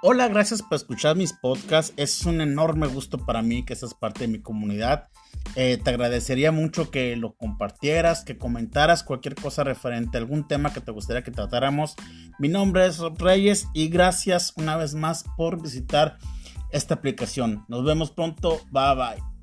Hola, gracias por escuchar mis podcasts. Es un enorme gusto para mí que seas parte de mi comunidad. Eh, te agradecería mucho que lo compartieras, que comentaras cualquier cosa referente a algún tema que te gustaría que tratáramos. Mi nombre es Reyes y gracias una vez más por visitar esta aplicación. Nos vemos pronto. Bye bye.